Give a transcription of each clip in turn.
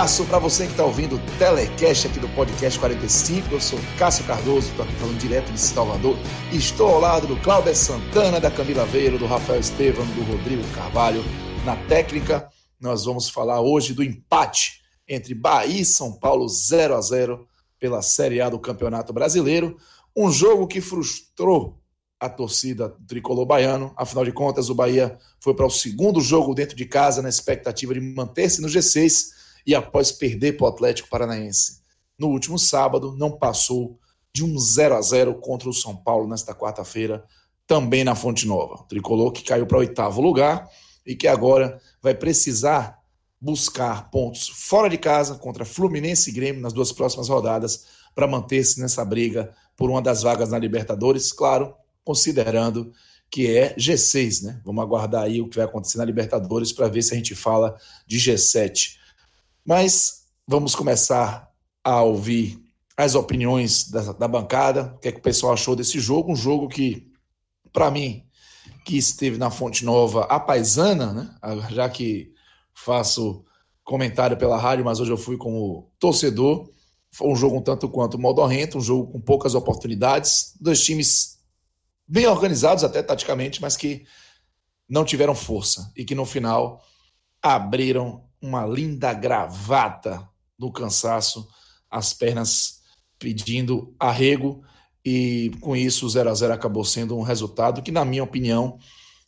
abraço para você que está ouvindo o Telecast aqui do Podcast 45. Eu sou Cássio Cardoso, estou aqui falando direto de Salvador. Estou ao lado do Cláudio Santana, da Camila Veiro, do Rafael Estevam, do Rodrigo Carvalho. Na técnica, nós vamos falar hoje do empate entre Bahia e São Paulo 0 a 0 pela Série A do Campeonato Brasileiro. Um jogo que frustrou a torcida tricolor baiano. Afinal de contas, o Bahia foi para o segundo jogo dentro de casa na expectativa de manter-se no G6 e após perder para o Atlético Paranaense. No último sábado, não passou de um 0 a 0 contra o São Paulo nesta quarta-feira, também na Fonte Nova. O tricolor que caiu para oitavo lugar e que agora vai precisar buscar pontos fora de casa contra Fluminense e Grêmio nas duas próximas rodadas para manter-se nessa briga por uma das vagas na Libertadores. Claro, considerando que é G6, né? Vamos aguardar aí o que vai acontecer na Libertadores para ver se a gente fala de G7. Mas vamos começar a ouvir as opiniões da, da bancada, o que é que o pessoal achou desse jogo, um jogo que, para mim, que esteve na Fonte Nova, a paisana, né? Já que faço comentário pela rádio, mas hoje eu fui como torcedor. Foi um jogo um tanto quanto modorrento, um jogo com poucas oportunidades, dois times bem organizados até taticamente, mas que não tiveram força e que no final abriram uma linda gravata no cansaço, as pernas pedindo arrego e com isso o 0 a 0 acabou sendo um resultado que na minha opinião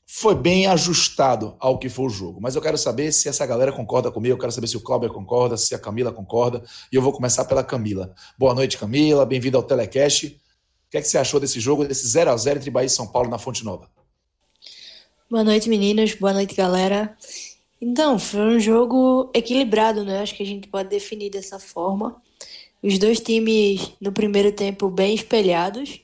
foi bem ajustado ao que foi o jogo. Mas eu quero saber se essa galera concorda comigo, eu quero saber se o Cláudio concorda, se a Camila concorda, e eu vou começar pela Camila. Boa noite, Camila, bem-vinda ao Telecast que é que você achou desse jogo, desse 0 a 0 entre Bahia e São Paulo na Fonte Nova? Boa noite, meninos. Boa noite, galera. Então, foi um jogo equilibrado, né? Acho que a gente pode definir dessa forma. Os dois times no primeiro tempo bem espelhados,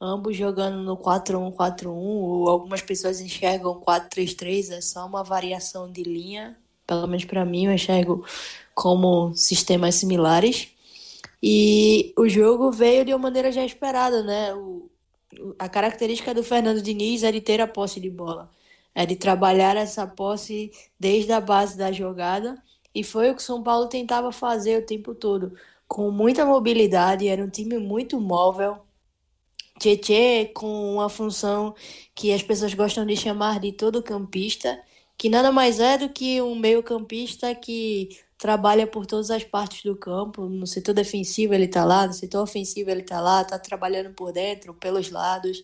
ambos jogando no 4-1-4-1, ou algumas pessoas enxergam 4-3-3, é só uma variação de linha, pelo menos para mim, eu enxergo como sistemas similares. E o jogo veio de uma maneira já esperada, né? O, a característica do Fernando Diniz é de ter a posse de bola, é de trabalhar essa posse desde a base da jogada, e foi o que o São Paulo tentava fazer o tempo todo, com muita mobilidade, era um time muito móvel. Tietê com uma função que as pessoas gostam de chamar de todo campista, que nada mais é do que um meio campista que trabalha por todas as partes do campo. No setor defensivo ele está lá, no setor ofensivo ele está lá, está trabalhando por dentro, pelos lados.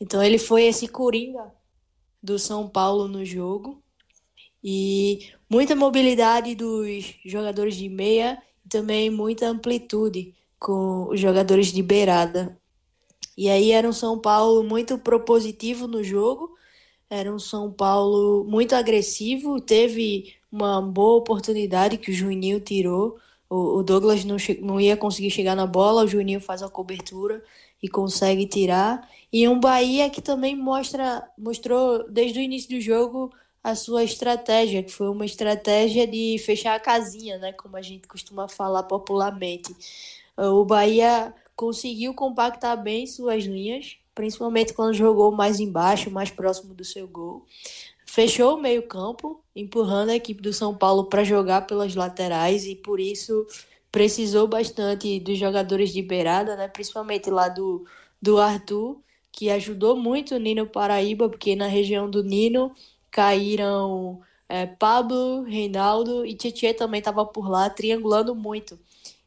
Então ele foi esse coringa do São Paulo no jogo. E muita mobilidade dos jogadores de meia e também muita amplitude com os jogadores de beirada. E aí era um São Paulo muito propositivo no jogo, era um São Paulo muito agressivo, teve uma boa oportunidade que o Juninho tirou. O, Douglas não, não ia conseguir chegar na bola, o Juninho faz a cobertura e consegue tirar. E um Bahia que também mostra, mostrou desde o início do jogo a sua estratégia, que foi uma estratégia de fechar a casinha, né, como a gente costuma falar popularmente. O Bahia conseguiu compactar bem suas linhas, principalmente quando jogou mais embaixo, mais próximo do seu gol fechou o meio-campo, empurrando a equipe do São Paulo para jogar pelas laterais e por isso precisou bastante dos jogadores de beirada, né? principalmente lá do, do Arthur, que ajudou muito o Nino Paraíba, porque na região do Nino caíram é, Pablo, Reinaldo e Tietchan também estava por lá, triangulando muito.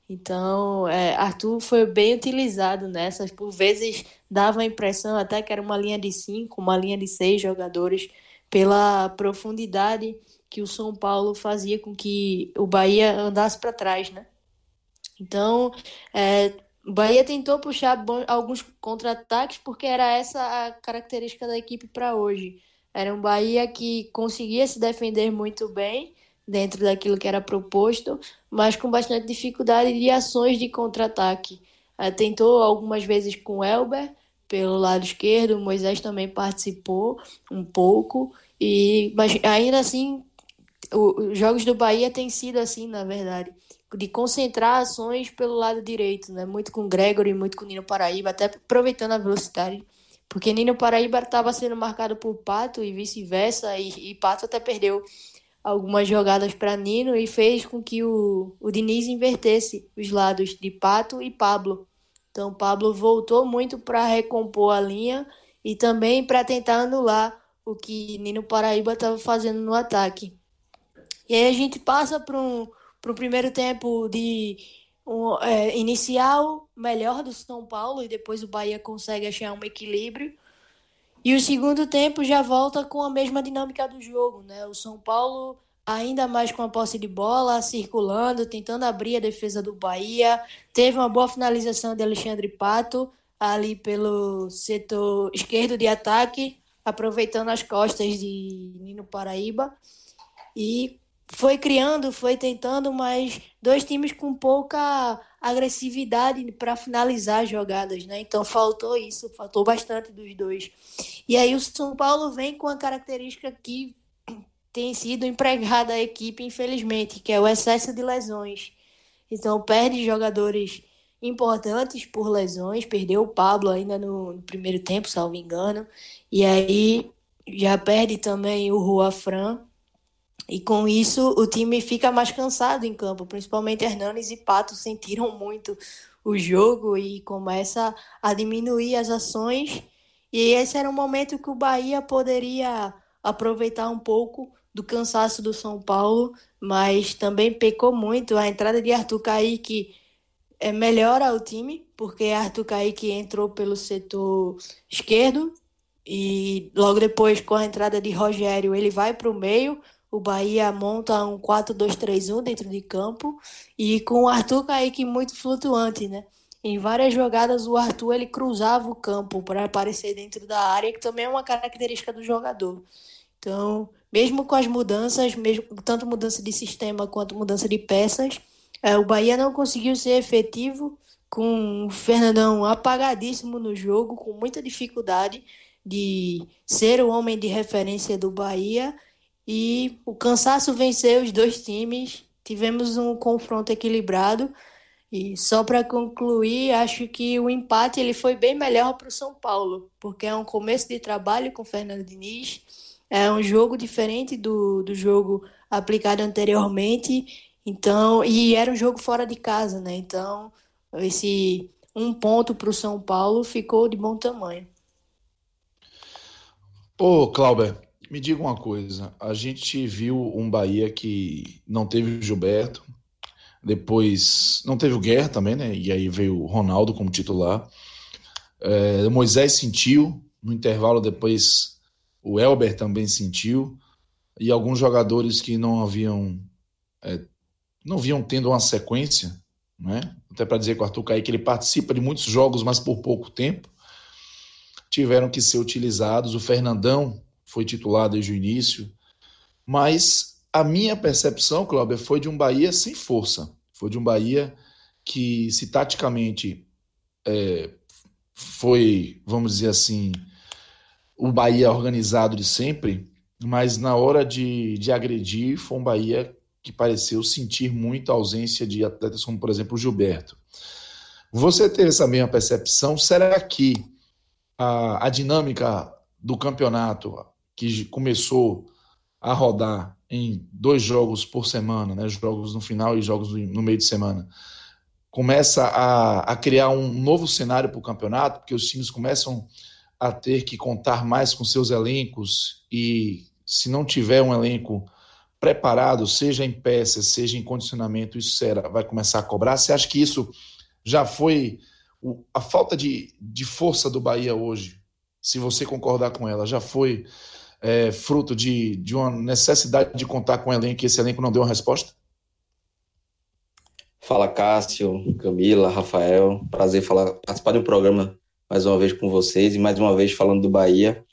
Então, é, Arthur foi bem utilizado nessas. Por vezes dava a impressão até que era uma linha de cinco, uma linha de seis jogadores pela profundidade que o São Paulo fazia com que o Bahia andasse para trás, né? Então, é, Bahia tentou puxar alguns contra-ataques porque era essa a característica da equipe para hoje. Era um Bahia que conseguia se defender muito bem dentro daquilo que era proposto, mas com bastante dificuldade de ações de contra-ataque. É, tentou algumas vezes com Elber pelo lado esquerdo, Moisés também participou um pouco, e, mas ainda assim, os jogos do Bahia têm sido assim, na verdade, de concentrar ações pelo lado direito, né? Muito com Gregory, muito com Nino Paraíba, até aproveitando a velocidade. Porque Nino Paraíba estava sendo marcado por Pato e vice-versa, e, e, Pato até perdeu algumas jogadas para Nino e fez com que o, o Diniz invertesse os lados de Pato e Pablo. Então Pablo voltou muito para recompor a linha e também para tentar anular o que Nino Paraíba estava fazendo no ataque. E aí a gente passa para um, um primeiro tempo de um, é, inicial melhor do São Paulo e depois o Bahia consegue achar um equilíbrio. E o segundo tempo já volta com a mesma dinâmica do jogo, né? O São Paulo ainda mais com a posse de bola, circulando, tentando abrir a defesa do Bahia. Teve uma boa finalização de Alexandre Pato ali pelo setor esquerdo de ataque, aproveitando as costas de Nino Paraíba. E foi criando, foi tentando, mas dois times com pouca agressividade para finalizar as jogadas, né? Então faltou isso, faltou bastante dos dois. E aí o São Paulo vem com a característica que tem sido empregada a equipe, infelizmente, que é o excesso de lesões. Então perde jogadores importantes por lesões, perdeu o Pablo ainda no, no primeiro tempo, salvo engano, e aí já perde também o Rua Fran, e com isso o time fica mais cansado em campo, principalmente Hernanes e Pato sentiram muito o jogo e começa a diminuir as ações. E esse era um momento que o Bahia poderia aproveitar um pouco do cansaço do São Paulo, mas também pecou muito a entrada de Arthur Kaique. É, melhora o time, porque Arthur Kaique entrou pelo setor esquerdo e logo depois com a entrada de Rogério ele vai para o meio, o Bahia monta um 4-2-3-1 dentro de campo e com o Arthur Kaique muito flutuante, né? Em várias jogadas o Arthur ele cruzava o campo para aparecer dentro da área, que também é uma característica do jogador. Então, mesmo com as mudanças, mesmo tanto mudança de sistema quanto mudança de peças, é, o Bahia não conseguiu ser efetivo com o Fernandão apagadíssimo no jogo, com muita dificuldade de ser o homem de referência do Bahia e o cansaço venceu os dois times. Tivemos um confronto equilibrado. E só para concluir, acho que o empate ele foi bem melhor para o São Paulo, porque é um começo de trabalho com o Fernando Diniz, é um jogo diferente do, do jogo aplicado anteriormente, então e era um jogo fora de casa, né? Então esse um ponto para o São Paulo ficou de bom tamanho. Ô, Clauber, me diga uma coisa, a gente viu um Bahia que não teve o Gilberto, depois não teve o Guerra também, né? E aí veio o Ronaldo como titular. É, Moisés sentiu, no intervalo depois o Elber também sentiu, e alguns jogadores que não haviam é, não vinham tendo uma sequência, né? Até para dizer que o Arthur Kaique ele participa de muitos jogos, mas por pouco tempo, tiveram que ser utilizados. O Fernandão foi titular desde o início, mas a minha percepção, Cláudio, foi de um Bahia sem força. Foi de um Bahia que, se taticamente é, foi, vamos dizer assim, o Bahia organizado de sempre, mas na hora de, de agredir, foi um Bahia que pareceu sentir muito a ausência de atletas como, por exemplo, o Gilberto. Você teve essa mesma percepção? Será que a, a dinâmica do campeonato, que começou a rodar em dois jogos por semana, né, jogos no final e jogos no meio de semana, começa a, a criar um novo cenário para o campeonato, porque os times começam a ter que contar mais com seus elencos e se não tiver um elenco preparado, seja em peças, seja em condicionamento, isso será, vai começar a cobrar. Você acha que isso já foi o, a falta de, de força do Bahia hoje? Se você concordar com ela, já foi é, fruto de, de uma necessidade de contar com o elenco e esse elenco não deu uma resposta? Fala Cássio, Camila, Rafael, prazer falar, participar de um programa mais uma vez com vocês e mais uma vez falando do Bahia.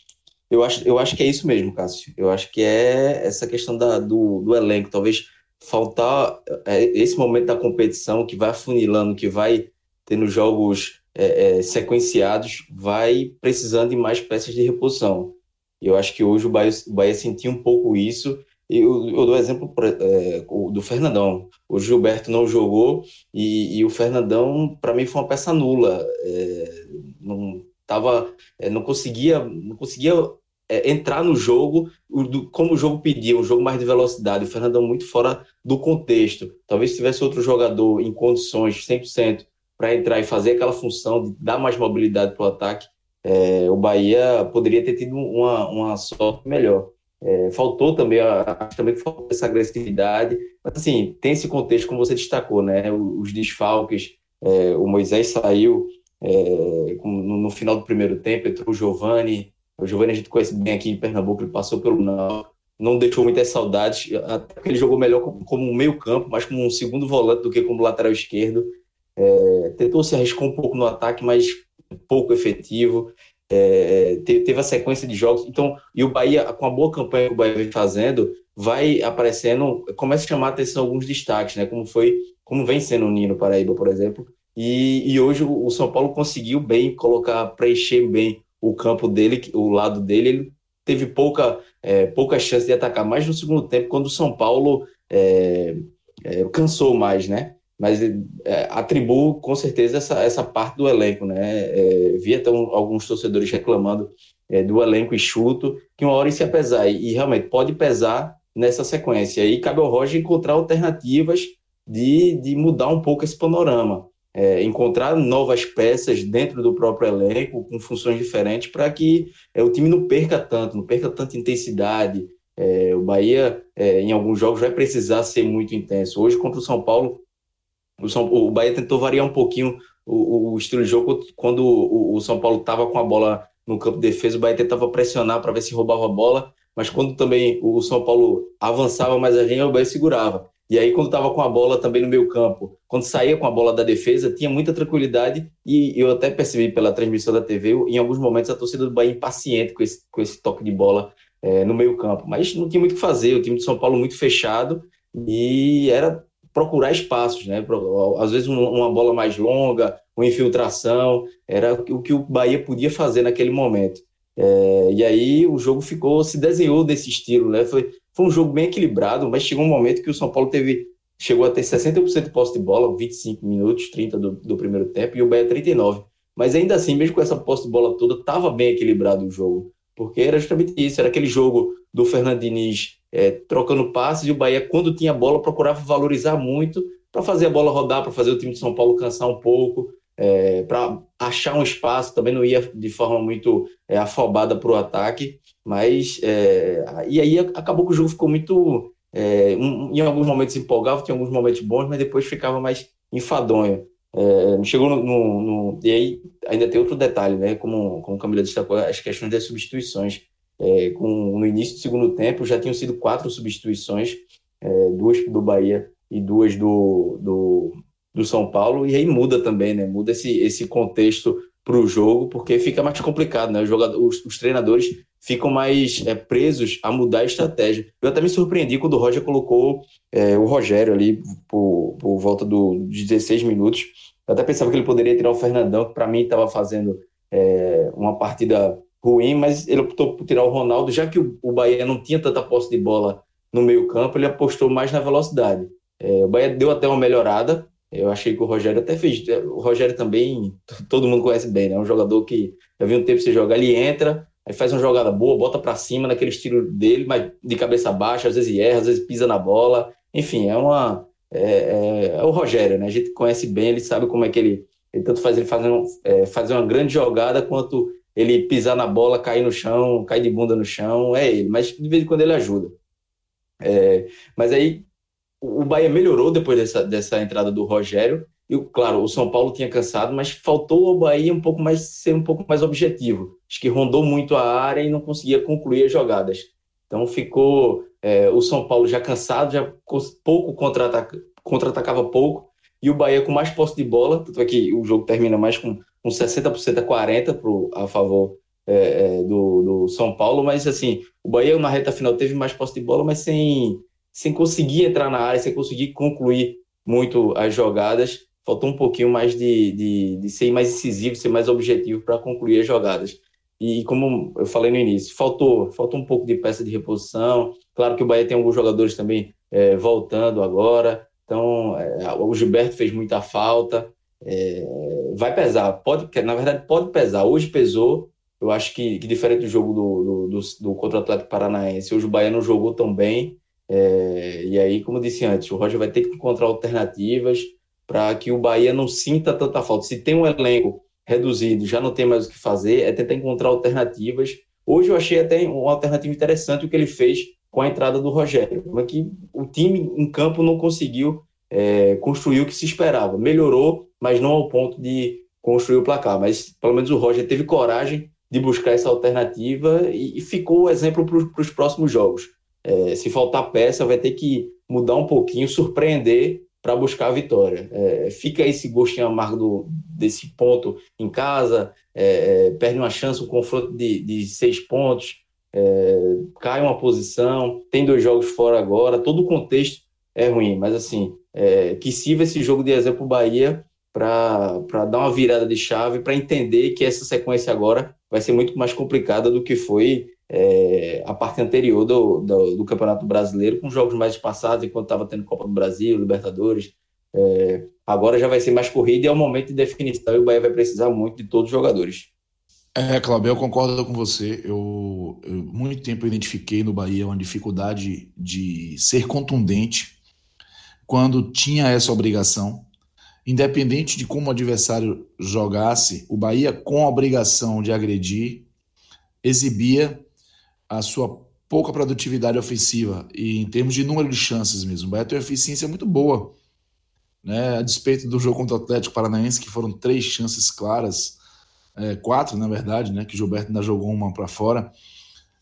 Eu acho, eu acho que é isso mesmo, Cássio. Eu acho que é essa questão da, do, do elenco. Talvez faltar é, esse momento da competição que vai afunilando, que vai tendo jogos é, é, sequenciados, vai precisando de mais peças de reposição. Eu acho que hoje o Bahia, o Bahia sentiu um pouco isso. Eu, eu dou exemplo é, do Fernandão. O Gilberto não jogou e, e o Fernandão, para mim, foi uma peça nula. É, não tava, é, não conseguia, não conseguia é, entrar no jogo como o jogo pedia, um jogo mais de velocidade. O Fernandão muito fora do contexto. Talvez se tivesse outro jogador em condições 100% para entrar e fazer aquela função de dar mais mobilidade para o ataque, é, o Bahia poderia ter tido uma, uma sorte melhor. É, faltou também, acho também que faltou essa agressividade, mas assim, tem esse contexto, como você destacou, né? Os desfalques, é, o Moisés saiu é, no, final do primeiro tempo, entrou o Giovani. O Giovani a gente conhece bem aqui em Pernambuco, ele passou pelo não, não deixou muitas saudades, até porque ele jogou melhor como, como meio-campo, mas como um segundo volante do que como lateral esquerdo. É, tentou se arriscar um pouco no ataque, mas pouco efetivo é, teve a sequência de jogos. Então, e o Bahia, com a boa campanha que o Bahia vem fazendo, vai aparecendo, começa a chamar a atenção alguns destaques, né? Como foi, como vem sendo o Nino Paraíba, por exemplo. E, e hoje o, São Paulo conseguiu bem colocar, preencher bem o campo dele, o lado dele. Ele teve pouca, é, pouca chance de atacar mais no segundo tempo, quando o São Paulo é, é, cansou mais, né? Mas é, atribuo com certeza essa, essa parte do elenco, né? É, vi até um, alguns torcedores reclamando é, do elenco enxuto, que uma hora ia se pesar, e, e, realmente pode pesar nessa sequência. E cabe ao Roger encontrar alternativas de, de mudar um pouco esse panorama, é, encontrar novas peças dentro do próprio elenco, com funções diferentes, para que é, o time não perca tanto, não perca tanta intensidade. É, o Bahia, é, em alguns jogos, vai precisar ser muito intenso. Hoje, contra o São Paulo, o, São, o Bahia tentou variar um pouquinho o, o estilo de jogo quando o, o São Paulo estava com a bola no campo de defesa, o Bahia tentava pressionar para ver se roubava a bola, mas quando também o São Paulo avançava mais a gente, o Bahia segurava. E aí, quando estava com a bola também no meio campo, quando saía com a bola da defesa, tinha muita tranquilidade. E eu até percebi pela transmissão da TV, em alguns momentos, a torcida do Bahia impaciente com esse, com esse toque de bola é, no meio campo. Mas não tinha muito o que fazer, o time de São Paulo muito fechado e era procurar espaços, né? Às vezes uma bola mais longa, uma infiltração, era o que o Bahia podia fazer naquele momento. É, e aí o jogo ficou, se desenhou desse estilo, né? Foi, foi um jogo bem equilibrado, mas chegou um momento que o São Paulo teve, chegou a ter 60% de posse de bola, 25 minutos, 30 do, do primeiro tempo, e o Bahia 39. Mas ainda assim, mesmo com essa posse de bola toda, estava bem equilibrado o jogo, porque era justamente isso, era aquele jogo do Fernando Diniz é, trocando passes, e o Bahia, quando tinha bola, procurava valorizar muito para fazer a bola rodar, para fazer o time de São Paulo cansar um pouco, é, para achar um espaço, também não ia de forma muito é, afobada para o ataque, mas é, e aí acabou que o jogo ficou muito, é, um, em alguns momentos empolgava, tinha alguns momentos bons, mas depois ficava mais enfadonho. É, chegou no, no, no, E aí ainda tem outro detalhe, né? Como, como Camila destacou, as questões das substituições. É, com, no início do segundo tempo já tinham sido quatro substituições, é, duas do Bahia e duas do, do, do, São Paulo, e aí muda também, né? Muda esse, esse contexto para o jogo, porque fica mais complicado, né? Os, jogadores, os, treinadores ficam mais é, presos a mudar a estratégia. Eu até me surpreendi quando o Roger colocou é, o Rogério ali por, por volta do, de 16 minutos. Eu até pensava que ele poderia tirar o Fernandão, que para mim estava fazendo é, uma partida ruim, mas ele optou por tirar o Ronaldo, já que o, o Bahia não tinha tanta posse de bola no meio campo, ele apostou mais na velocidade. É, o Bahia deu até uma melhorada, eu achei que o Rogério até fez. O Rogério também, todo mundo conhece bem, né? É um jogador que já viu um tempo você jogar, ele entra, aí faz uma jogada boa, bota para cima naquele estilo dele, mas de cabeça baixa, às vezes erra, às vezes pisa na bola. Enfim, é uma. É, é, é o Rogério, né? A gente conhece bem, ele sabe como é que ele. ele tanto faz ele fazer, um, é, fazer uma grande jogada quanto ele pisar na bola, cair no chão, cair de bunda no chão, é ele. Mas de vez em quando ele ajuda. É, mas aí o Bahia melhorou depois dessa, dessa entrada do Rogério. E, claro, o São Paulo tinha cansado, mas faltou ao Bahia um pouco mais ser um pouco mais objetivo. Acho que rondou muito a área e não conseguia concluir as jogadas. Então ficou é, o São Paulo já cansado, já pouco contra-atacava contra pouco, e o Bahia com mais posse de bola, tanto é que o jogo termina mais com com 60% a 40% pro, a favor é, é, do, do, São Paulo, mas assim, o Bahia na reta final teve mais posse de bola, mas sem, sem conseguir entrar na área, sem conseguir concluir muito as jogadas. Faltou um pouquinho mais de, de, de ser mais incisivo, ser mais objetivo para concluir as jogadas. E como eu falei no início, faltou, faltou um pouco de peça de reposição. Claro que o Bahia tem alguns jogadores também é, voltando agora. Então, é, o Gilberto fez muita falta é, vai pesar, pode, na verdade pode pesar. Hoje pesou, Eu acho que, que diferente do jogo do, do, do, do contra o Atlético Paranaense, hoje o Bahia não jogou tão bem. É, e aí, como eu disse antes, o Roger vai ter que encontrar alternativas para que o Bahia não sinta tanta falta. Se tem um elenco reduzido, já não tem mais o que fazer, é tentar encontrar alternativas. Hoje eu achei até uma alternativa interessante o que ele fez com a entrada do Rogério, mas que o time em campo não conseguiu é, construir o que se esperava. Melhorou, mas não ao ponto de construir o placar. Mas pelo menos o Roger teve coragem de buscar essa alternativa e, e ficou o exemplo para os próximos jogos. É, se faltar peça, vai ter que mudar um pouquinho, surpreender para buscar a vitória. É, fica esse gostinho amargo do, desse ponto em casa, é, é perde uma chance, um confronto de, de seis pontos, é, cai uma posição, tem dois jogos fora agora, todo o contexto é ruim, mas assim, é, que sirva esse jogo de exemplo Bahia para dar uma virada de chave, para entender que essa sequência agora vai ser muito mais complicada do que foi é, a parte anterior do, do, do, Campeonato Brasileiro, com jogos mais passados, enquanto estava tendo Copa do Brasil, Libertadores. É, agora já vai ser mais corrida e é o momento de definição e o Bahia vai precisar muito de todos os jogadores. É, Cláudio, eu concordo com você. Eu, eu muito tempo identifiquei no Bahia uma dificuldade de ser contundente quando tinha essa obrigação. Independente de como o adversário jogasse, o Bahia, com a obrigação de agredir, exibia a sua pouca produtividade ofensiva e em termos de número de chances mesmo. O Bahia tem uma eficiência muito boa, né? A despeito do jogo contra o Atlético Paranaense, que foram três chances claras, é, quatro na verdade, né? Que Gilberto ainda jogou uma para fora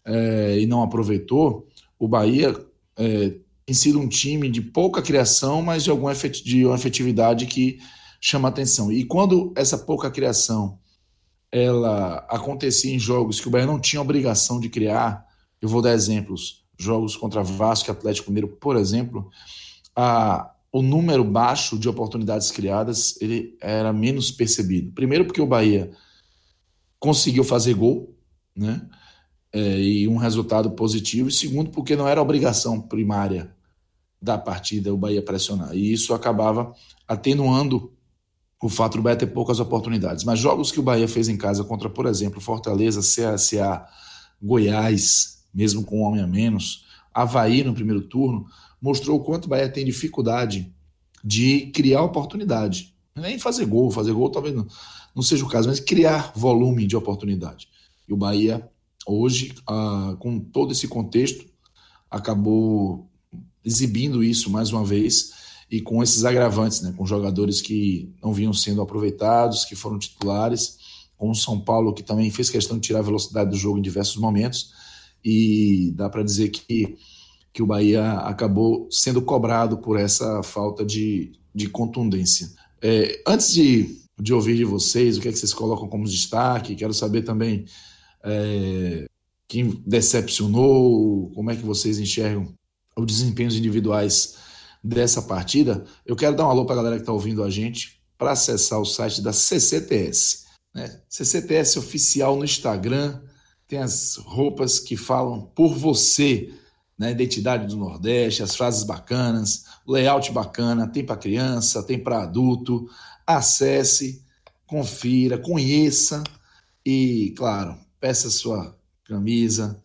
é, e não aproveitou. O Bahia é, tem sido um time de pouca criação, mas de alguma de uma efetividade que chama atenção. E quando essa pouca criação ela acontecia em jogos que o Bahia não tinha obrigação de criar. Eu vou dar exemplos. Jogos contra Vasco e Atlético Mineiro, por exemplo, a, o número baixo de oportunidades criadas ele era menos percebido. Primeiro porque o Bahia conseguiu fazer gol, né? É, e um resultado positivo. E segundo porque não era obrigação primária da partida o Bahia pressionar. E isso acabava atenuando o fato do Bahia ter poucas oportunidades. Mas jogos que o Bahia fez em casa contra, por exemplo, Fortaleza, CSA, Goiás, mesmo com um homem a menos, Havaí no primeiro turno, mostrou o quanto o Bahia tem dificuldade de criar oportunidade. Nem fazer gol, fazer gol talvez não, não seja o caso, mas criar volume de oportunidade. E o Bahia, hoje, ah, com todo esse contexto, acabou exibindo isso mais uma vez e com esses agravantes, né, com jogadores que não vinham sendo aproveitados, que foram titulares, com o São Paulo que também fez questão de tirar a velocidade do jogo em diversos momentos, e dá para dizer que, que o Bahia acabou sendo cobrado por essa falta de, de contundência. É, antes de, de ouvir de vocês, o que é que vocês colocam como destaque, quero saber também é, quem decepcionou, como é que vocês enxergam os desempenhos individuais dessa partida, eu quero dar um alô para a galera que está ouvindo a gente para acessar o site da CCTS. Né? CCTS oficial no Instagram, tem as roupas que falam por você, né? identidade do Nordeste, as frases bacanas, layout bacana, tem para criança, tem para adulto. Acesse, confira, conheça e, claro, peça sua camisa,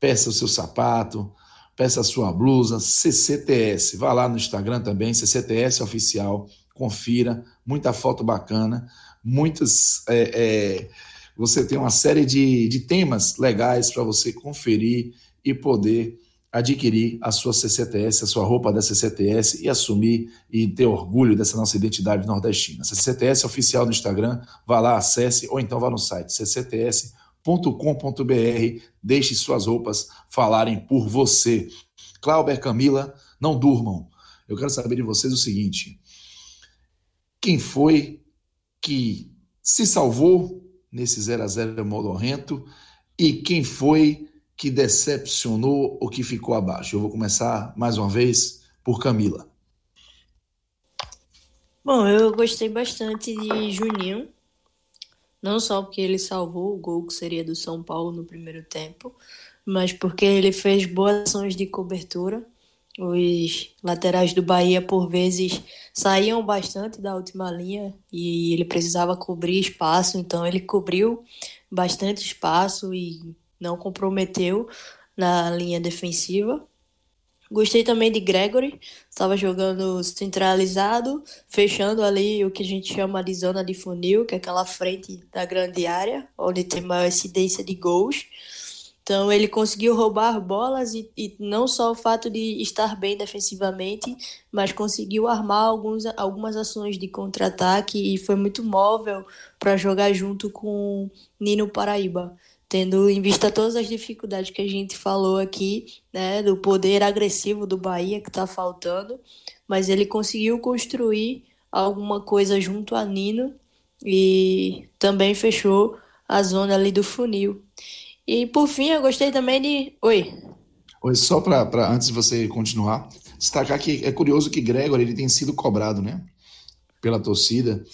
peça o seu sapato, peça a sua blusa, CCTS. Vá lá no Instagram também, CCTS Oficial, confira, muita foto bacana, muitas. É, é, você tem uma série de, de temas legais para você conferir e poder adquirir a sua CCTS, a sua roupa da CCTS e assumir e ter orgulho dessa nossa identidade nordestina. CCTS oficial no Instagram, vá lá, acesse ou então vá no site ccts com.br Deixe suas roupas falarem por você. Clauber, Camila, não durmam. Eu quero saber de vocês o seguinte: quem foi que se salvou nesse 0 a 0 modorrento e quem foi que decepcionou ou que ficou abaixo? Eu vou começar mais uma vez por Camila. Bom, eu gostei bastante de Juninho, não só porque ele salvou o gol que seria do São Paulo no primeiro tempo, mas porque ele fez boas ações de cobertura. Os laterais do Bahia, por vezes, saíam bastante da última linha e ele precisava cobrir espaço, então ele cobriu bastante espaço e não comprometeu na linha defensiva. Gostei também de Gregory, estava jogando centralizado, fechando ali o que a gente chama de zona de funil, que é aquela frente da grande área, onde tem maior incidência de gols. Então ele conseguiu roubar bolas e, e, não só o fato de estar bem defensivamente, mas conseguiu armar alguns, algumas ações de contra-ataque e foi muito móvel para jogar junto com Nino Paraíba tendo em vista todas as dificuldades que a gente falou aqui, né, do poder agressivo do Bahia que está faltando, mas ele conseguiu construir alguma coisa junto a Nino e também fechou a zona ali do funil. E por fim, eu gostei também de. Oi. Oi, só para antes de você continuar, destacar que é curioso que Gregor ele tem sido cobrado, né, pela torcida,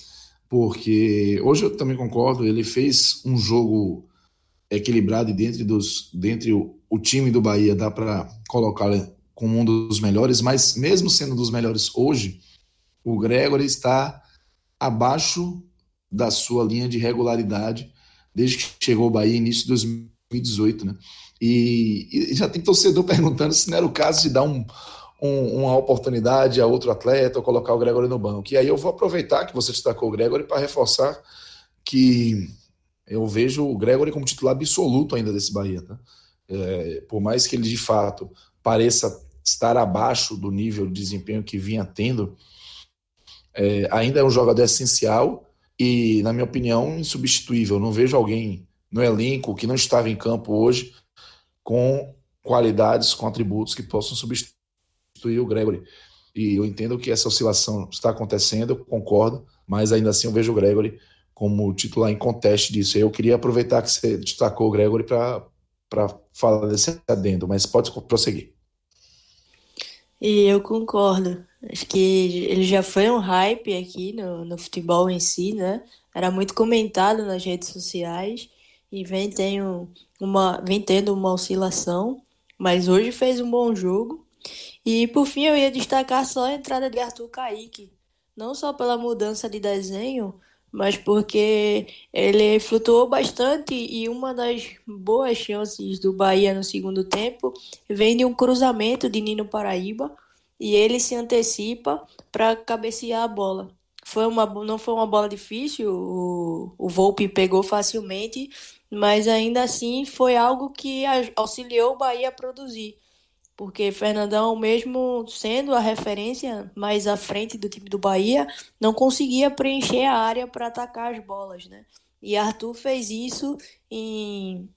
porque hoje eu também concordo, ele fez um jogo equilibrado e dentro dos dentre o, time do Bahia dá para colocar como um dos melhores, mas mesmo sendo dos melhores hoje, o Gregory está abaixo da sua linha de regularidade desde que chegou ao Bahia início de 2018, né? E, e já tem torcedor perguntando se não era o caso de dar um, um, uma oportunidade a outro atleta ou colocar o Gregory no banco. E aí eu vou aproveitar que você destacou o Gregory para reforçar que eu vejo o Gregory como titular absoluto ainda desse Bahia. Tá? É, por mais que ele de fato pareça estar abaixo do nível de desempenho que vinha tendo, é, ainda é um jogador essencial e, na minha opinião, insubstituível. não vejo alguém no elenco que não estava em campo hoje com qualidades, com atributos que possam substituir o Gregory. E eu entendo que essa oscilação está acontecendo, eu concordo, mas ainda assim eu vejo o Gregory como titular em conteste disso. Eu queria aproveitar que você destacou o Gregory para falar desse adendo, mas pode prosseguir. E eu concordo. Acho que ele já foi um hype aqui no, no futebol em si, né? Era muito comentado nas redes sociais e vem, tem uma, vem tendo uma oscilação, mas hoje fez um bom jogo. E por fim eu ia destacar só a entrada de Arthur Kaique, não só pela mudança de desenho, mas porque ele flutuou bastante e uma das boas chances do Bahia no segundo tempo vem de um cruzamento de Nino Paraíba e ele se antecipa para cabecear a bola. Foi uma, não foi uma bola difícil, o, o Volpe pegou facilmente, mas ainda assim foi algo que auxiliou o Bahia a produzir porque Fernandão, mesmo sendo a referência mais à frente do time do Bahia, não conseguia preencher a área para atacar as bolas, né? E Arthur fez isso em,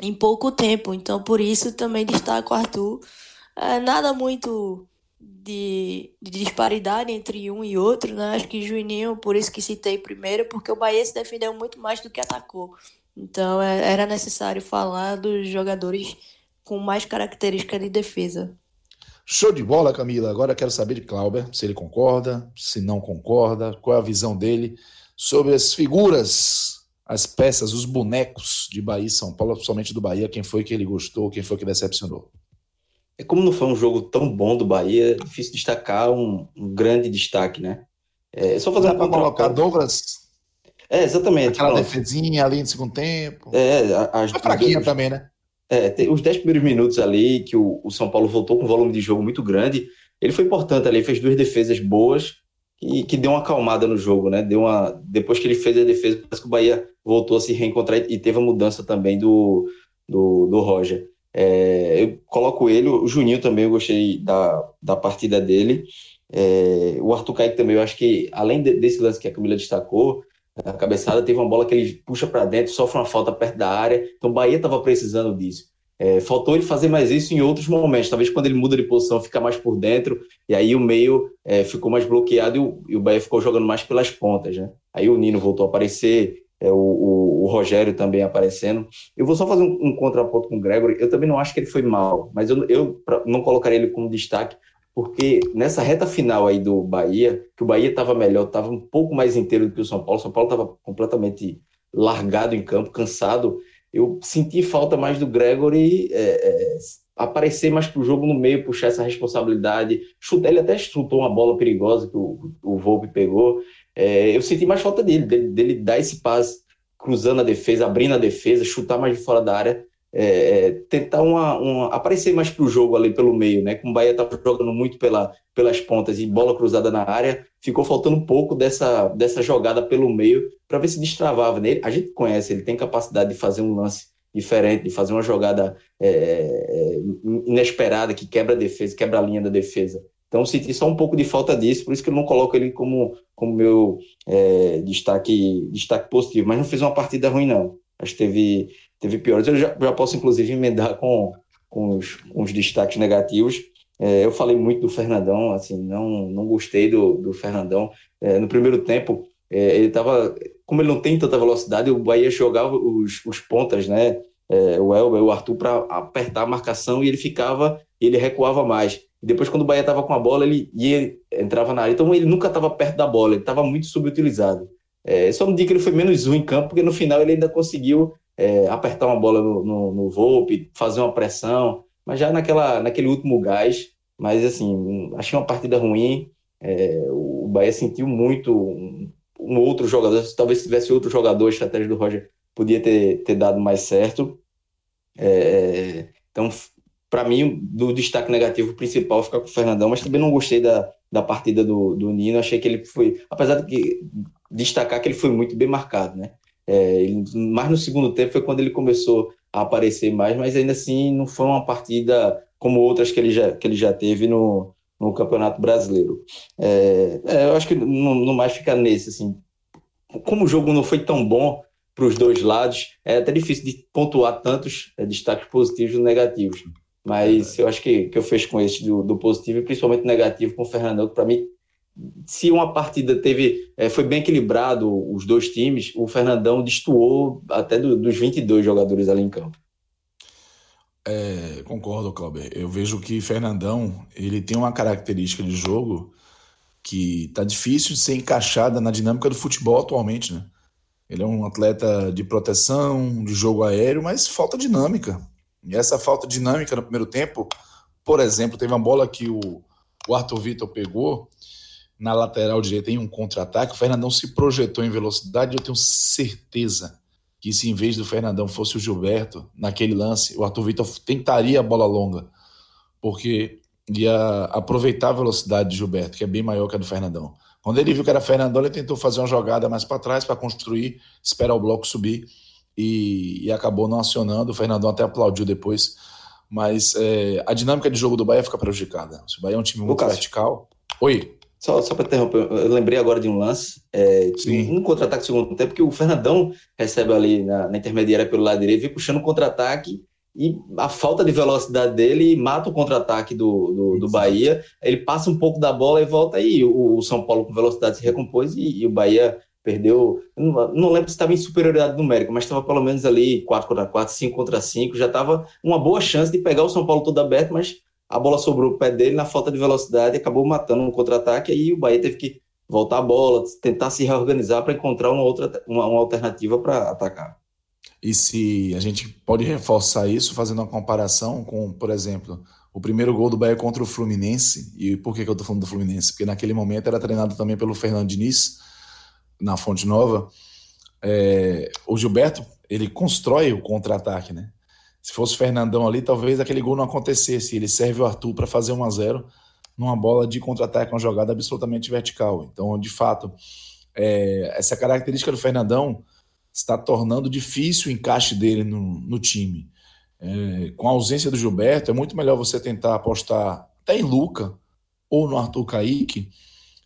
em pouco tempo, então por isso também destaco Arthur. É, nada muito de, de, disparidade entre um e outro, né? Acho que Juninho, por isso que citei primeiro, porque o Bahia se defendeu muito mais do que atacou. Então é, era necessário falar dos jogadores com mais característica de defesa. Show de bola, Camila. Agora quero saber de Clauber, se ele concorda, se não concorda, qual é a visão dele sobre as figuras, as peças, os bonecos de Bahia e São Paulo, principalmente do Bahia, quem foi que ele gostou, quem foi que decepcionou. É como não foi um jogo tão bom do Bahia, é difícil destacar um, um grande destaque, né? É só fazer Dá um para colocar Douglas. É, exatamente. Aquela pronto. defesinha ali no segundo tempo. É, as, a fraquinha também, né? É, os 10 primeiros minutos ali, que o, o, São Paulo voltou com um volume de jogo muito grande, ele foi importante ali, fez duas defesas boas e que deu uma acalmada no jogo, né? Deu uma, depois que ele fez a defesa, parece que o Bahia voltou a se reencontrar e teve a mudança também do, do, do Roger. É, eu coloco ele, o Juninho também, eu gostei da, da partida dele. É, o Arthur Kaique também, eu acho que, além de, desse lance que a Camila destacou, a cabeçada teve uma bola que ele puxa para dentro, sofre uma falta perto da área. Então o Bahia estava precisando disso. É, faltou ele fazer mais isso em outros momentos. Talvez quando ele muda de posição, fica mais por dentro, e aí o meio é, ficou mais bloqueado e o, e o, Bahia ficou jogando mais pelas pontas. Né? Aí o Nino voltou a aparecer, é, o, o, o, Rogério também aparecendo. Eu vou só fazer um, um, contraponto com o Gregory. Eu também não acho que ele foi mal, mas eu, eu não colocaria ele como destaque, porque nessa reta final aí do Bahia, que o Bahia estava melhor, estava um pouco mais inteiro do que o São Paulo, o São Paulo estava completamente largado em campo, cansado. Eu senti falta mais do Gregory é, é, aparecer mais pro jogo no meio, puxar essa responsabilidade. Chuta, ele até chutou uma bola perigosa que o, o Volpe pegou. É, eu senti mais falta dele, dele, dele dar esse passe cruzando a defesa, abrindo a defesa, chutar mais de fora da área, é, é tentar uma, uma, aparecer mais para o jogo ali pelo meio, né? Como o Bahia estava jogando muito pela, pelas pontas e bola cruzada na área, ficou faltando um pouco dessa, dessa jogada pelo meio para ver se destravava nele. A gente conhece, ele tem capacidade de fazer um lance diferente, de fazer uma jogada é, é inesperada que quebra a defesa, quebra a linha da defesa. Então, senti só um pouco de falta disso, por isso que eu não coloco ele como, como meu é, destaque, destaque positivo. Mas não fez uma partida ruim, não. Acho que teve, teve piores. Eu já, já posso, inclusive, emendar com, com, os, com os destaques negativos. É, eu falei muito do Fernandão, assim, não, não gostei do, do Fernandão. É, no primeiro tempo, é, ele estava. Como ele não tem tanta velocidade, o Bahia jogava os, os pontas, né? É, o Elber, o Arthur, para apertar a marcação e ele ficava, ele recuava mais. Depois, quando o Bahia estava com a bola, ele ia, entrava na área. Então, ele nunca estava perto da bola, ele estava muito subutilizado. É, só não digo que ele foi menos um em campo, porque no final ele ainda conseguiu é, apertar uma bola no, no, no Volpe, fazer uma pressão, mas já naquela, naquele último gás. Mas, assim, achei uma partida ruim. É, o Bahia sentiu muito um, um, outro jogador. Talvez se tivesse outro jogador, a estratégia do Roger podia ter, ter dado mais certo. É, então, para mim, do destaque negativo principal fica com o Fernandão, mas também não gostei da, da partida do, do Nino. Achei que ele foi, apesar de que, destacar que ele foi muito bem marcado, né? É, ele, mais no segundo tempo foi quando ele começou a aparecer mais, mas ainda assim não foi uma partida como outras que ele já, que ele já teve no, no Campeonato Brasileiro. É, é, eu acho que não, não mais fica nesse, assim. Como o jogo não foi tão bom para os dois lados, é até difícil de pontuar tantos é, destaques positivos e negativos. Mas eu acho que, que eu fecho com esse do, do positivo e principalmente negativo com o Fernandão, que para mim, se uma partida teve é, foi bem equilibrado os dois times, o Fernandão destoou até do, dos 22 jogadores ali em campo. É, concordo, Cláudio. Eu vejo que Fernandão ele tem uma característica de jogo que tá difícil de ser encaixada na dinâmica do futebol atualmente, né? Ele é um atleta de proteção, de jogo aéreo, mas falta dinâmica. E essa falta dinâmica no primeiro tempo, por exemplo, teve uma bola que o, o Arthur Vitor pegou na lateral direita em um contra-ataque, o Fernandão se projetou em velocidade, eu tenho certeza que se em vez do Fernandão fosse o Gilberto, naquele lance, o Arthur Vitor tentaria a bola longa, porque ia aproveitar a velocidade de Gilberto, que é bem maior que a do Fernandão. Quando ele viu que era Fernandão, ele tentou fazer uma jogada mais para trás para construir, esperar o bloco subir e, e, acabou não acionando. O Fernandão até aplaudiu depois. Mas é, a dinâmica de jogo do Bahia fica prejudicada. Se o Bahia é um time muito vertical. Oi. Só, só para interromper, eu lembrei agora de um lance, é, um contra-ataque no segundo tempo, que o Fernandão recebe ali na, na intermediária pelo lado direito, vem puxando contra-ataque e a falta de velocidade dele mata o contra-ataque do, do, do, Bahia. Ele passa um pouco da bola e volta aí. O, o São Paulo com velocidade se recompôs e, e o Bahia Perdeu, não, não lembro se estava em superioridade numérica, mas estava pelo menos ali 4 contra 4, 5 contra 5. Já estava uma boa chance de pegar o São Paulo todo aberto, mas a bola sobrou o pé dele na falta de velocidade, acabou matando um contra-ataque. Aí o Bahia teve que voltar a bola, tentar se reorganizar para encontrar uma outra uma, uma alternativa para atacar. E se a gente pode reforçar isso fazendo uma comparação com, por exemplo, o primeiro gol do Bahia contra o Fluminense. E por que, que eu estou falando do Fluminense? Porque naquele momento era treinado também pelo Fernando Diniz na Fonte Nova, é, o Gilberto ele constrói o contra-ataque, né? Se fosse o Fernandão ali, talvez aquele gol não acontecesse. Ele serve o Arthur para fazer 1 a 0 numa bola de contra-ataque, uma jogada absolutamente vertical. Então, de fato, é, essa característica do Fernandão está tornando difícil o encaixe dele no, no time. É, com a ausência do Gilberto, é muito melhor você tentar apostar até em Luca ou no Arthur Kaique,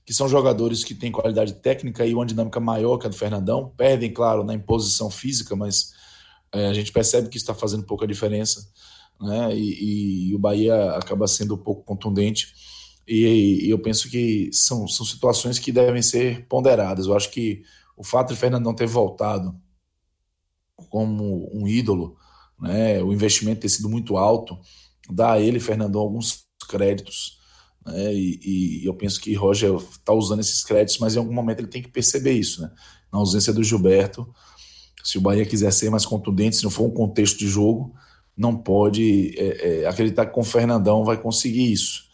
que são jogadores que têm qualidade técnica e uma dinâmica maior que a do Fernandão. Perdem, claro, na imposição física, mas é, a gente percebe que está fazendo pouca diferença. Né? E, e, e, o Bahia acaba sendo um pouco contundente. E, e, eu penso que são, são situações que devem ser ponderadas. Eu acho que o fato de Fernandão ter voltado como um ídolo, né, o investimento ter sido muito alto, dá a ele, Fernandão, alguns créditos né? E, e, eu penso que Roger está usando esses créditos, mas em algum momento ele tem que perceber isso. Né? Na ausência do Gilberto, se o Bahia quiser ser mais contundente, se não for um contexto de jogo, não pode é, é, acreditar que com o Fernandão vai conseguir isso.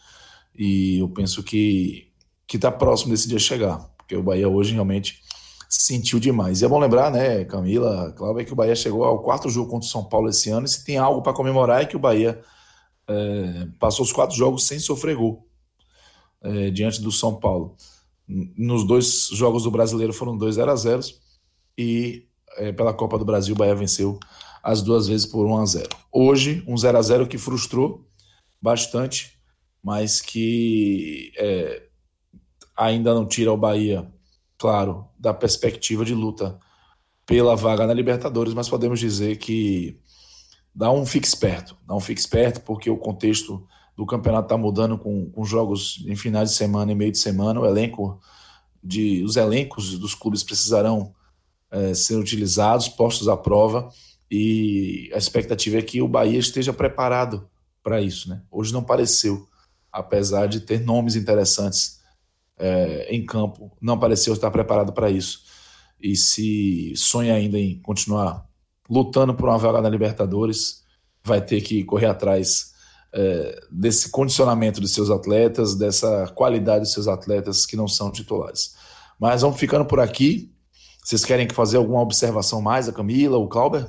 E eu penso que que está próximo desse dia chegar, porque o Bahia hoje realmente sentiu demais. E é bom lembrar, né, Camila, Cláudia, que o Bahia chegou ao quarto jogo contra o São Paulo esse ano, e se tem algo para comemorar é que o Bahia é, passou os quatro jogos sem sofrer gol é, diante do São Paulo. Nos dois jogos do Brasileiro foram dois 0 a 0 e é, pela Copa do Brasil o Bahia venceu as duas vezes por 1 a 0. Hoje, um 0 a 0 que frustrou bastante, mas que é, ainda não tira o Bahia, claro, da perspectiva de luta pela vaga na Libertadores, mas podemos dizer que dá um fique esperto, dá um fique esperto, porque o contexto do campeonato está mudando com, com jogos em finais de semana e meio de semana, o elenco de os elencos dos clubes precisarão é, ser utilizados, postos à prova, e a expectativa é que o Bahia esteja preparado para isso. Né? Hoje não pareceu, apesar de ter nomes interessantes é, em campo, não pareceu estar preparado para isso. E se sonha ainda em continuar lutando por uma vaga na Libertadores, vai ter que correr atrás é, desse condicionamento dos seus atletas, dessa qualidade dos seus atletas que não são titulares. Mas vamos ficando por aqui. Vocês querem fazer alguma observação mais, a Camila, o Clauber?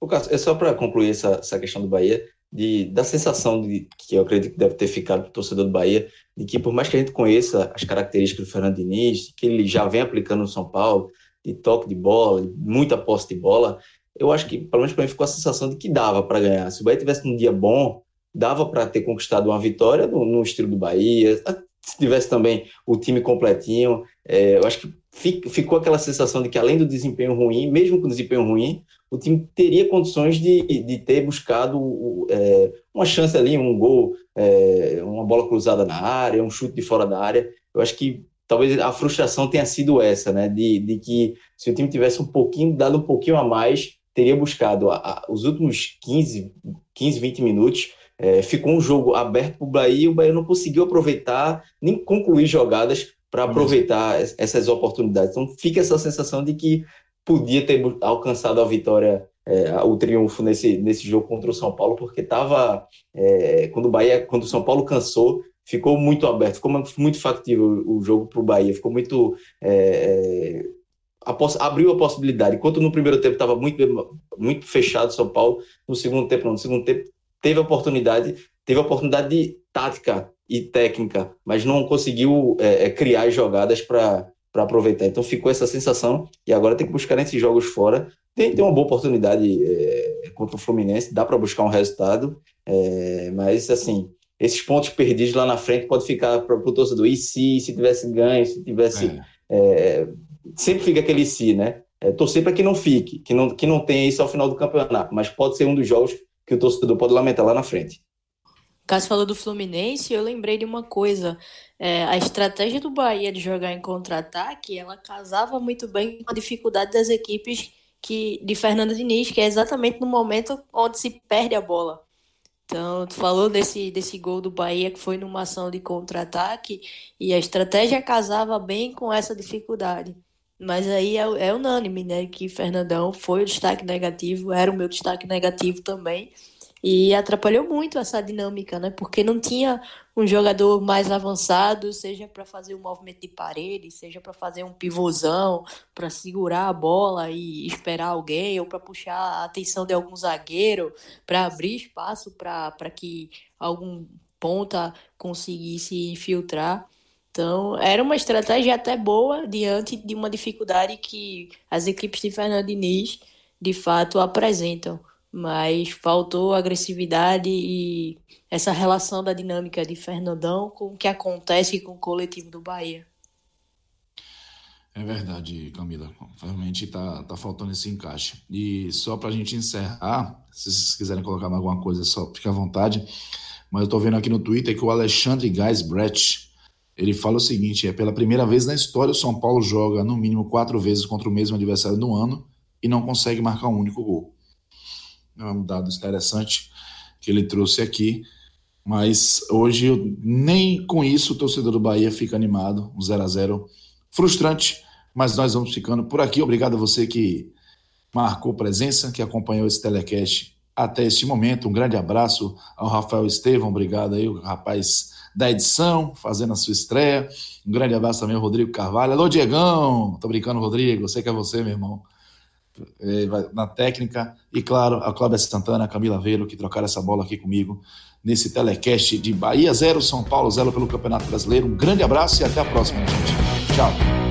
O Cássio, é só para concluir essa, essa questão do Bahia, de, da sensação de, que eu acredito que deve ter ficado para o torcedor do Bahia, de que por mais que a gente conheça as características do Fernando Diniz, que ele já vem aplicando no São Paulo, de toque de bola, muita posse de bola, eu acho que, pelo menos para mim, ficou a sensação de que dava para ganhar. Se o Bahia tivesse um dia bom, dava para ter conquistado uma vitória no, no, estilo do Bahia. Se tivesse também o time completinho, é, eu acho que ficou aquela sensação de que, além do desempenho ruim, mesmo com desempenho ruim, o time teria condições de, de ter buscado é, uma chance ali, um gol, é, uma bola cruzada na área, um chute de fora da área. Eu acho que talvez a frustração tenha sido essa, né? De, de que se o time tivesse um pouquinho, dado um pouquinho a mais, teria buscado a, a, os últimos 15, 15, 20 minutos. É, ficou um jogo aberto para o Bahia e o Bahia não conseguiu aproveitar, nem concluir jogadas para aproveitar essas oportunidades. Então fica essa sensação de que podia ter alcançado a vitória, é, o triunfo nesse, nesse jogo contra o São Paulo, porque estava é, quando o Bahia, quando o São Paulo cansou, ficou muito aberto, ficou muito factível o jogo para o Bahia, ficou muito é, é abriu a possibilidade. Enquanto no primeiro tempo estava muito muito fechado São Paulo, no segundo tempo não, no segundo tempo teve a oportunidade, teve a oportunidade de tática e técnica, mas não conseguiu é, é criar jogadas para para aproveitar. Então ficou essa sensação e agora tem que buscar nesses jogos fora. Tem, tem uma boa oportunidade é, contra o Fluminense, dá para buscar um resultado, é, mas assim, esses pontos perdidos lá na frente pode ficar para o torcedor. E se, se tivesse ganho, se tivesse. É. é sempre fica aquele se, né? É, torcer para que não fique, que não, que não tenha isso ao final do campeonato, mas pode ser um dos jogos que o torcedor pode lamentar lá na frente. Cássio falou do Fluminense, eu lembrei de uma coisa. É, a estratégia do Bahia de jogar em contra-ataque, ela casava muito bem com a dificuldade das equipes que, de Fernando Diniz, que é exatamente no momento onde se perde a bola. Então, tu falou desse, desse gol do Bahia que foi numa ação de contra-ataque e a estratégia casava bem com essa dificuldade. Mas aí é, é unânime, né, que Fernandão foi o destaque negativo, era o meu destaque negativo também. E atrapalhou muito essa dinâmica, né? Porque não tinha um jogador mais avançado, seja para fazer um movimento de parede, seja para fazer um pivôzão, para segurar a bola e esperar alguém, ou para puxar a atenção de algum zagueiro, para abrir espaço para que algum ponta conseguisse infiltrar. Então, era uma estratégia até boa diante de uma dificuldade que as equipes de Fernando Diniz de fato apresentam mas faltou agressividade e essa relação da dinâmica de Fernandão com o que acontece com o coletivo do Bahia. É verdade, Camila. Realmente está tá faltando esse encaixe. E só para a gente encerrar, se vocês quiserem colocar alguma coisa, só fica à vontade. Mas eu estou vendo aqui no Twitter que o Alexandre Gás ele fala o seguinte, é pela primeira vez na história o São Paulo joga no mínimo quatro vezes contra o mesmo adversário no ano e não consegue marcar um único gol. É um dado interessante que ele trouxe aqui. Mas hoje, nem com isso, o torcedor do Bahia fica animado. Um 0 a 0 frustrante, mas nós vamos ficando por aqui. Obrigado a você que marcou presença, que acompanhou esse telecast até este momento. Um grande abraço ao Rafael Estevão, obrigado aí, o rapaz da edição, fazendo a sua estreia. Um grande abraço também ao Rodrigo Carvalho. Alô, Diegão! Tô brincando, Rodrigo, sei que é você, meu irmão. É, na técnica, e claro, a Cláudia Santana, a Camila Veiro, que trocaram essa bola aqui comigo nesse telecast de Bahia 0, São Paulo 0 pelo Campeonato Brasileiro. Um grande abraço e até a próxima, gente. Tchau.